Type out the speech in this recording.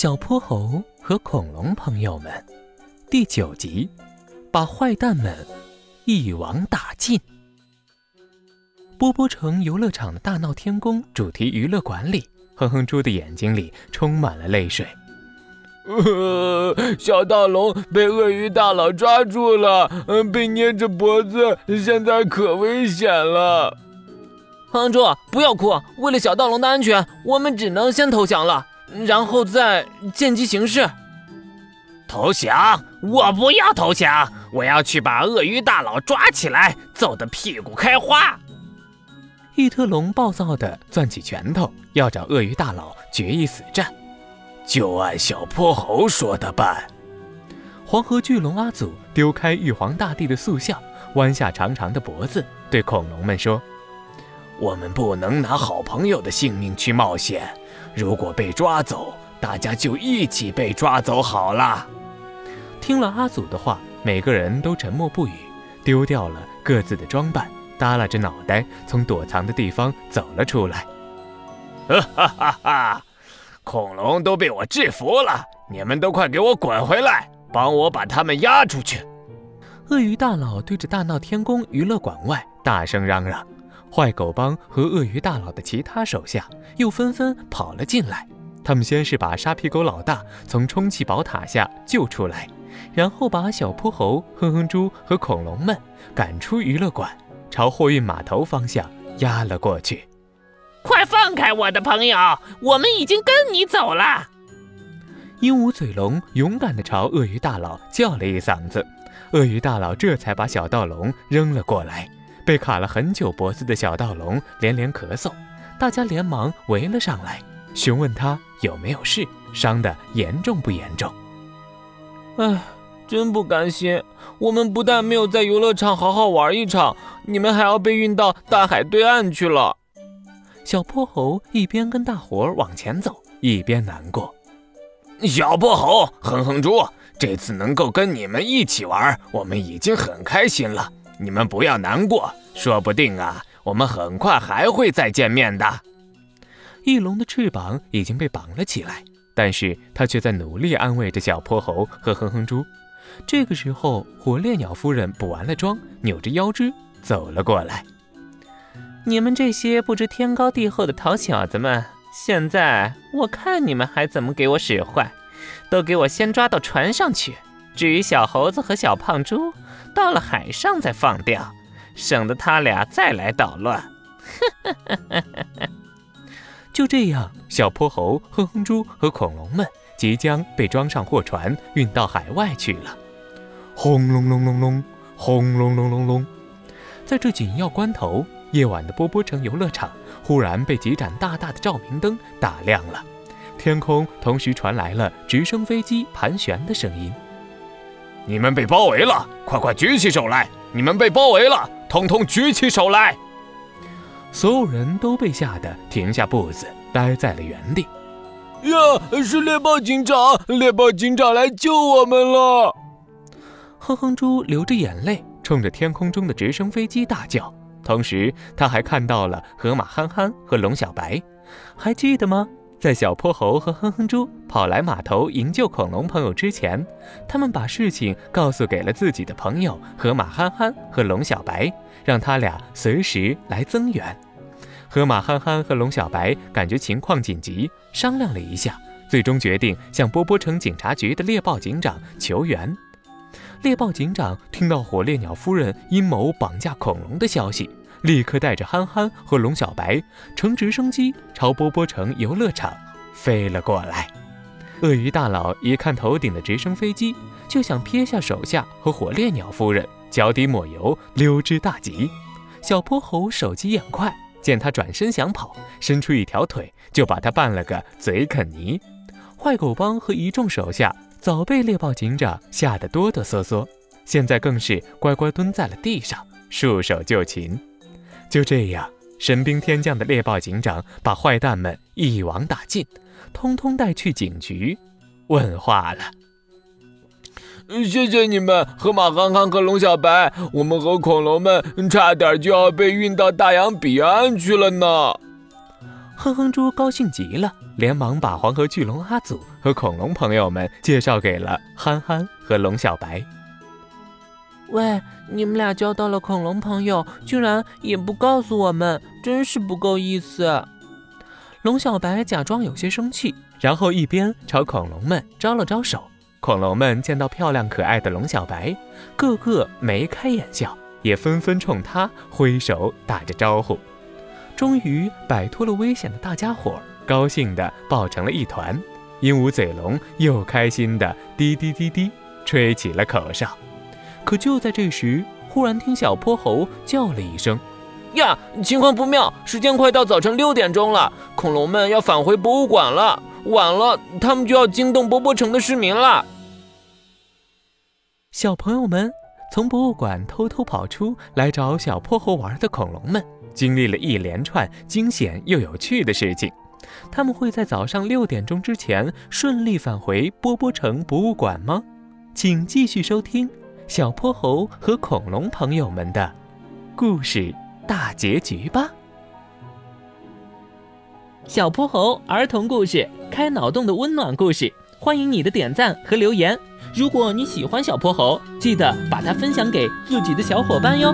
小泼猴和恐龙朋友们，第九集，把坏蛋们一网打尽。波波城游乐场的大闹天宫主题娱乐馆里，哼哼猪的眼睛里充满了泪水。呃，小盗龙被鳄鱼大佬抓住了，嗯，被捏着脖子，现在可危险了。哼哼猪，不要哭，为了小盗龙的安全，我们只能先投降了。然后再见机行事。投降？我不要投降！我要去把鳄鱼大佬抓起来，揍得屁股开花！异特龙暴躁地攥起拳头，要找鳄鱼大佬决一死战。就按小泼猴说的办。黄河巨龙阿祖丢开玉皇大帝的塑像，弯下长长的脖子，对恐龙们说：“我们不能拿好朋友的性命去冒险。”如果被抓走，大家就一起被抓走好了。听了阿祖的话，每个人都沉默不语，丢掉了各自的装扮，耷拉着脑袋从躲藏的地方走了出来。哈哈哈哈！恐龙都被我制服了，你们都快给我滚回来，帮我把他们押出去！鳄鱼大佬对着大闹天宫娱乐馆外大声嚷嚷。坏狗帮和鳄鱼大佬的其他手下又纷纷跑了进来。他们先是把沙皮狗老大从充气宝塔下救出来，然后把小泼猴、哼哼猪和恐龙们赶出娱乐馆，朝货运码头方向压了过去。快放开我的朋友，我们已经跟你走了。鹦鹉嘴龙勇敢地朝鳄鱼大佬叫了一嗓子，鳄鱼大佬这才把小盗龙扔了过来。被卡了很久脖子的小盗龙连连咳嗽，大家连忙围了上来，询问他有没有事，伤得严重不严重。唉，真不甘心，我们不但没有在游乐场好好玩一场，你们还要被运到大海对岸去了。小泼猴一边跟大伙儿往前走，一边难过。小泼猴，哼哼猪，这次能够跟你们一起玩，我们已经很开心了。你们不要难过，说不定啊，我们很快还会再见面的。翼龙的翅膀已经被绑了起来，但是他却在努力安慰着小泼猴和哼哼猪。这个时候，火烈鸟夫人补完了妆，扭着腰肢走了过来。你们这些不知天高地厚的淘小子们，现在我看你们还怎么给我使坏？都给我先抓到船上去。至于小猴子和小胖猪，到了海上再放掉，省得他俩再来捣乱。就这样，小泼猴、哼哼猪和恐龙们即将被装上货船，运到海外去了。轰隆隆隆隆，轰隆隆隆隆。在这紧要关头，夜晚的波波城游乐场忽然被几盏大大的照明灯打亮了，天空同时传来了直升飞机盘旋的声音。你们被包围了，快快举起手来！你们被包围了，统统举起手来！所有人都被吓得停下步子，呆在了原地。呀，是猎豹警长！猎豹警长来救我们了！哼哼猪流着眼泪，冲着天空中的直升飞机大叫。同时，他还看到了河马憨憨和龙小白，还记得吗？在小泼猴和哼哼猪跑来码头营救恐龙朋友之前，他们把事情告诉给了自己的朋友河马憨憨和龙小白，让他俩随时来增援。河马憨憨和龙小白感觉情况紧急，商量了一下，最终决定向波波城警察局的猎豹警长求援。猎豹警长听到火烈鸟夫人阴谋绑架恐龙的消息。立刻带着憨憨和龙小白乘直升机朝波波城游乐场飞了过来。鳄鱼大佬一看头顶的直升飞机，就想撇下手下和火烈鸟夫人，脚底抹油溜之大吉。小泼猴手疾眼快，见他转身想跑，伸出一条腿就把他绊了个嘴啃泥。坏狗帮和一众手下早被猎豹警长吓得哆哆嗦嗦，现在更是乖乖蹲在了地上，束手就擒。就这样，神兵天降的猎豹警长把坏蛋们一网打尽，通通带去警局问话了。谢谢你们，河马憨憨和龙小白，我们和恐龙们差点就要被运到大洋彼岸去了呢。哼哼猪高兴极了，连忙把黄河巨龙阿祖和恐龙朋友们介绍给了憨憨和龙小白。喂，你们俩交到了恐龙朋友，居然也不告诉我们，真是不够意思。龙小白假装有些生气，然后一边朝恐龙们招了招手。恐龙们见到漂亮可爱的龙小白，个个眉开眼笑，也纷纷冲他挥手打着招呼。终于摆脱了危险的大家伙，高兴地抱成了一团。鹦鹉嘴龙又开心地滴滴滴滴吹起了口哨。可就在这时，忽然听小泼猴叫了一声：“呀，情况不妙！时间快到早晨六点钟了，恐龙们要返回博物馆了。晚了，他们就要惊动波波城的市民了。”小朋友们从博物馆偷偷跑出来找小泼猴玩的恐龙们，经历了一连串惊险又有趣的事情。他们会在早上六点钟之前顺利返回波波城博物馆吗？请继续收听。小泼猴和恐龙朋友们的故事大结局吧！小泼猴儿童故事，开脑洞的温暖故事，欢迎你的点赞和留言。如果你喜欢小泼猴，记得把它分享给自己的小伙伴哟。